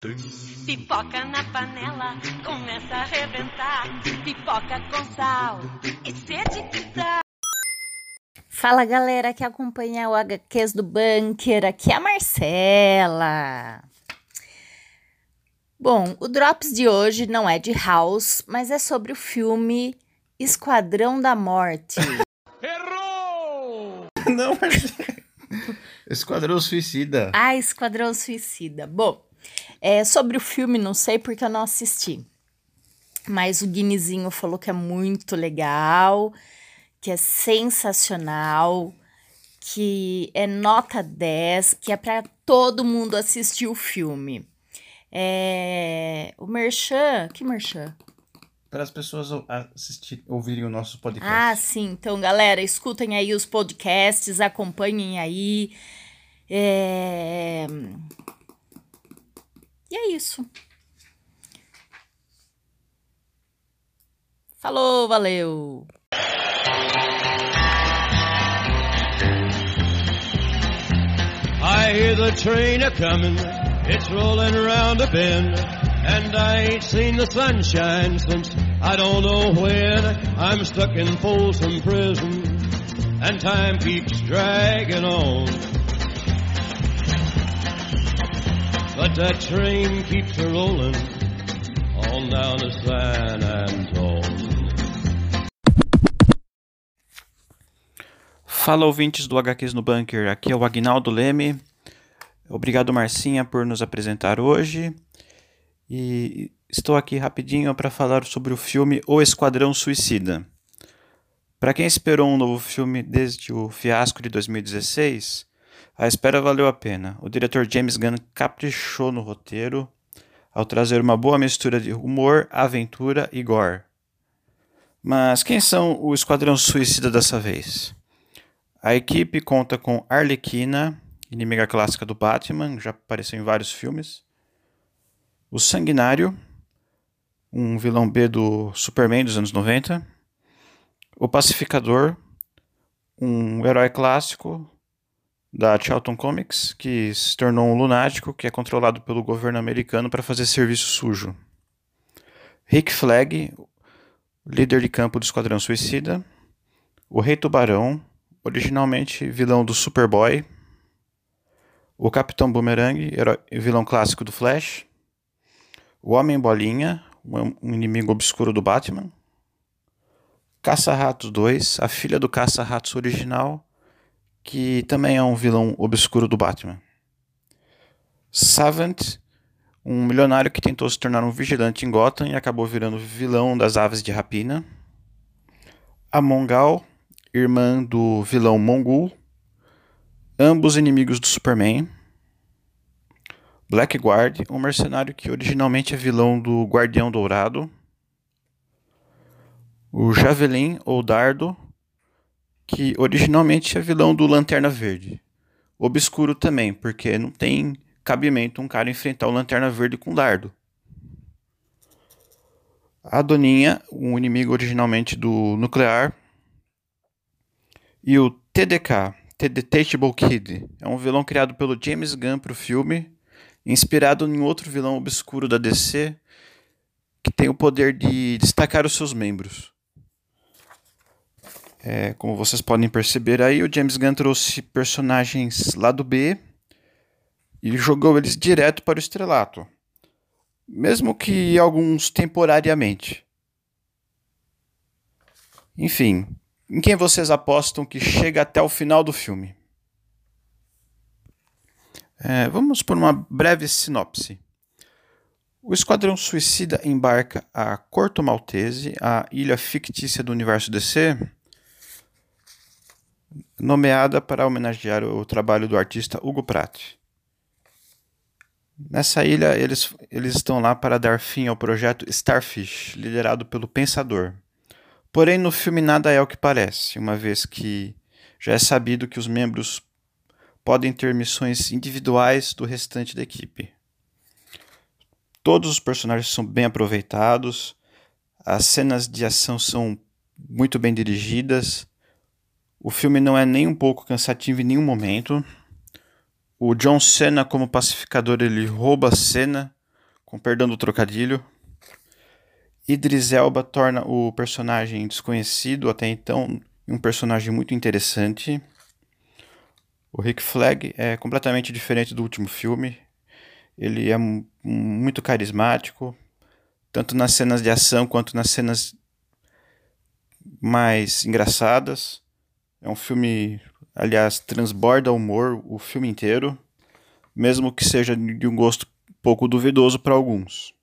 Pipoca na panela, começa a arrebentar. Pipoca com sal e sede que dá. Fala galera que acompanha o HQs do Bunker, aqui é a Marcela. Bom, o Drops de hoje não é de House, mas é sobre o filme Esquadrão da Morte. Errou! Não, mas... Esquadrão Suicida. Ah, Esquadrão Suicida. Bom, é, sobre o filme, não sei porque eu não assisti. Mas o Guinizinho falou que é muito legal, que é sensacional, que é nota 10, que é para todo mundo assistir o filme. É, o Merchan, que Merchan? Para as pessoas assistir, ouvirem o nosso podcast. Ah, sim. Então, galera, escutem aí os podcasts, acompanhem aí. É... E é isso. Falou, valeu! I hear the train a comin', it's rollin' around a bend, and I ain't seen the sunshine since I don't know when. I'm stuck in Folsom Prison, and time keeps dragging on. But that train keeps a rollin' on down to San Antone. Fala ouvintes do HQs no Bunker, aqui é o Agnaldo Leme. Obrigado Marcinha por nos apresentar hoje. E estou aqui rapidinho para falar sobre o filme O Esquadrão Suicida. Para quem esperou um novo filme desde o fiasco de 2016, a espera valeu a pena. O diretor James Gunn caprichou no roteiro ao trazer uma boa mistura de humor, aventura e gore. Mas quem são o Esquadrão Suicida dessa vez? A equipe conta com Arlequina, inimiga clássica do Batman, já apareceu em vários filmes. O Sanguinário, um vilão B do Superman dos anos 90. O Pacificador, um herói clássico da Charlton Comics, que se tornou um lunático que é controlado pelo governo americano para fazer serviço sujo. Rick Flag, líder de campo do Esquadrão Suicida. O Rei Tubarão, originalmente vilão do Superboy, o Capitão Boomerang, vilão clássico do Flash, o Homem Bolinha, um inimigo obscuro do Batman, Caça-Ratos 2, a filha do Caça-Ratos original, que também é um vilão obscuro do Batman. Savant, um milionário que tentou se tornar um vigilante em Gotham e acabou virando vilão das aves de rapina. A Mongal, irmã do vilão Mongul, ambos inimigos do Superman. Blackguard, um mercenário que originalmente é vilão do Guardião Dourado. O Javelin, ou Dardo, que originalmente é vilão do Lanterna Verde. Obscuro também, porque não tem cabimento um cara enfrentar o Lanterna Verde com dardo. A Doninha, um inimigo originalmente do Nuclear, e o TDK, The Detachable Kid, é um vilão criado pelo James Gunn para o filme, inspirado em outro vilão obscuro da DC, que tem o poder de destacar os seus membros. É, como vocês podem perceber aí, o James Gunn trouxe personagens lá do B e jogou eles direto para o estrelato, mesmo que alguns temporariamente. Enfim, em quem vocês apostam que chega até o final do filme? É, vamos por uma breve sinopse. O Esquadrão Suicida embarca a Corto Maltese, a ilha fictícia do universo DC, nomeada para homenagear o trabalho do artista Hugo Pratt. Nessa ilha, eles, eles estão lá para dar fim ao projeto Starfish, liderado pelo Pensador. Porém, no filme nada é o que parece, uma vez que já é sabido que os membros podem ter missões individuais do restante da equipe. Todos os personagens são bem aproveitados, as cenas de ação são muito bem dirigidas, o filme não é nem um pouco cansativo em nenhum momento. O John Cena como pacificador ele rouba a cena com perdão do trocadilho. Idris Elba torna o personagem desconhecido até então um personagem muito interessante. O Rick Flag é completamente diferente do último filme. Ele é muito carismático, tanto nas cenas de ação quanto nas cenas mais engraçadas. É um filme, aliás, transborda humor o filme inteiro, mesmo que seja de um gosto pouco duvidoso para alguns.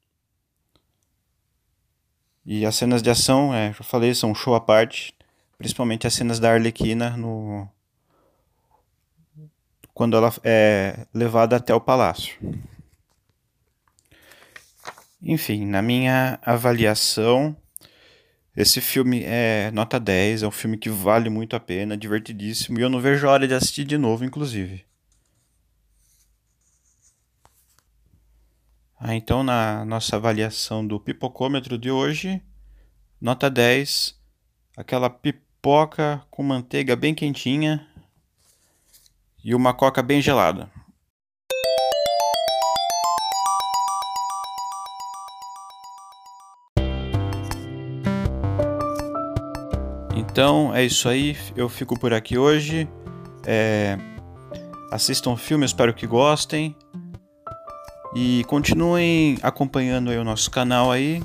E as cenas de ação, é, já falei, são um show à parte, principalmente as cenas da Arlequina no quando ela é levada até o palácio. Enfim, na minha avaliação, esse filme é nota 10, é um filme que vale muito a pena, divertidíssimo, e eu não vejo a hora de assistir de novo, inclusive. Ah, então, na nossa avaliação do pipocômetro de hoje, nota 10, aquela pipoca com manteiga bem quentinha e uma coca bem gelada. Então é isso aí, eu fico por aqui hoje. É... Assistam o filme, espero que gostem. E continuem acompanhando o nosso canal aí.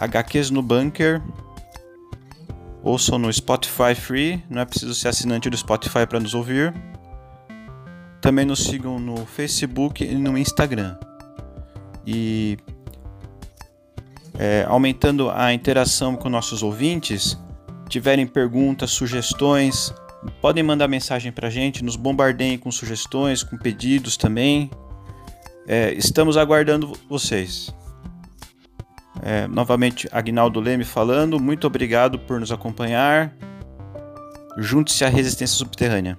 HQs no Bunker. Ouçam no Spotify Free, não é preciso ser assinante do Spotify para nos ouvir. Também nos sigam no Facebook e no Instagram. E é, aumentando a interação com nossos ouvintes, tiverem perguntas, sugestões, podem mandar mensagem para a gente, nos bombardeiem com sugestões, com pedidos também. É, estamos aguardando vocês. É, novamente, Agnaldo Leme falando. Muito obrigado por nos acompanhar. Junte-se à resistência subterrânea.